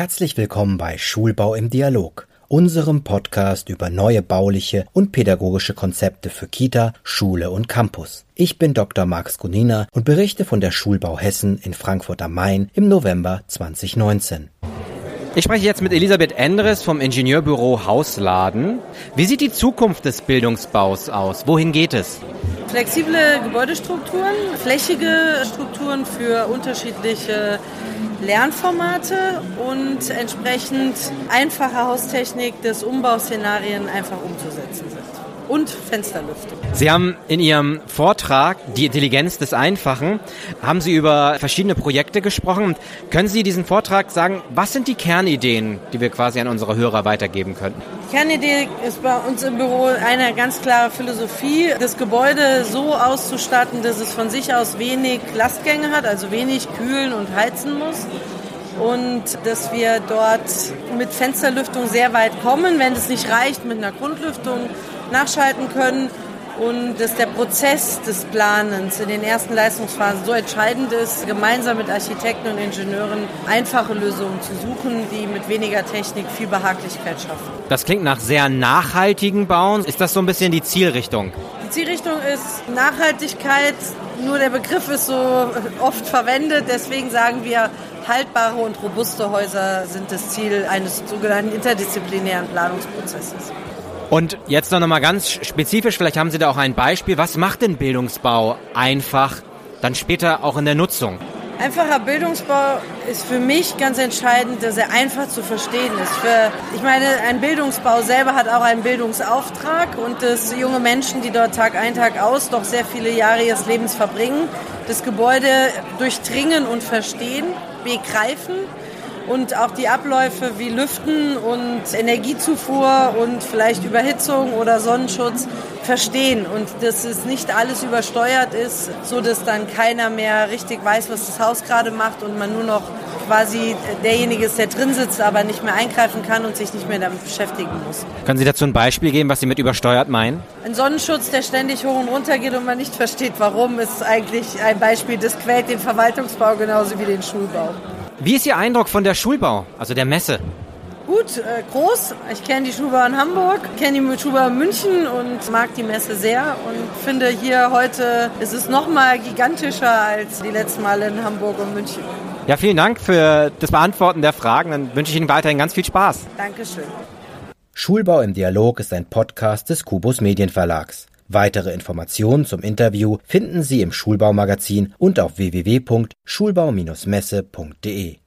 Herzlich willkommen bei Schulbau im Dialog, unserem Podcast über neue bauliche und pädagogische Konzepte für Kita, Schule und Campus. Ich bin Dr. Max Gunina und berichte von der Schulbau Hessen in Frankfurt am Main im November 2019. Ich spreche jetzt mit Elisabeth Endres vom Ingenieurbüro Hausladen. Wie sieht die Zukunft des Bildungsbaus aus? Wohin geht es? Flexible Gebäudestrukturen, flächige Strukturen für unterschiedliche Lernformate und entsprechend einfache Haustechnik des Umbauszenarien einfach umzusetzen sind. Und Fensterlüftung. Sie haben in Ihrem Vortrag Die Intelligenz des Einfachen, haben Sie über verschiedene Projekte gesprochen. Können Sie diesen Vortrag sagen, was sind die Kernideen, die wir quasi an unsere Hörer weitergeben könnten? Die Kernidee ist bei uns im Büro eine ganz klare Philosophie, das Gebäude so auszustatten, dass es von sich aus wenig Lastgänge hat, also wenig kühlen und heizen muss und dass wir dort mit Fensterlüftung sehr weit kommen, wenn es nicht reicht, mit einer Grundlüftung nachschalten können und dass der Prozess des Planens in den ersten Leistungsphasen so entscheidend ist, gemeinsam mit Architekten und Ingenieuren einfache Lösungen zu suchen, die mit weniger Technik viel Behaglichkeit schaffen. Das klingt nach sehr nachhaltigen Bauen. Ist das so ein bisschen die Zielrichtung? Die Zielrichtung ist Nachhaltigkeit, nur der Begriff ist so oft verwendet, deswegen sagen wir, haltbare und robuste Häuser sind das Ziel eines sogenannten interdisziplinären Planungsprozesses. Und jetzt noch mal ganz spezifisch, vielleicht haben Sie da auch ein Beispiel. Was macht denn Bildungsbau einfach dann später auch in der Nutzung? Einfacher Bildungsbau ist für mich ganz entscheidend, dass er einfach zu verstehen ist. Für, ich meine, ein Bildungsbau selber hat auch einen Bildungsauftrag und dass junge Menschen, die dort Tag ein, Tag aus doch sehr viele Jahre ihres Lebens verbringen, das Gebäude durchdringen und verstehen, begreifen und auch die Abläufe wie Lüften und Energiezufuhr und vielleicht Überhitzung oder Sonnenschutz verstehen und dass es nicht alles übersteuert ist, so dass dann keiner mehr richtig weiß, was das Haus gerade macht und man nur noch quasi derjenige ist, der drin sitzt, aber nicht mehr eingreifen kann und sich nicht mehr damit beschäftigen muss. Können Sie dazu ein Beispiel geben, was Sie mit übersteuert meinen? Ein Sonnenschutz, der ständig hoch und runter geht und man nicht versteht, warum, ist eigentlich ein Beispiel, das quält den Verwaltungsbau genauso wie den Schulbau. Wie ist Ihr Eindruck von der Schulbau, also der Messe? Gut, äh, groß. Ich kenne die Schulbau in Hamburg, kenne die Schulbau in München und mag die Messe sehr und finde hier heute ist es noch mal gigantischer als die letzten Male in Hamburg und München. Ja, vielen Dank für das Beantworten der Fragen. Dann wünsche ich Ihnen weiterhin ganz viel Spaß. Dankeschön. Schulbau im Dialog ist ein Podcast des Kubus Medienverlags. Weitere Informationen zum Interview finden Sie im Schulbaumagazin und auf www.schulbau-messe.de.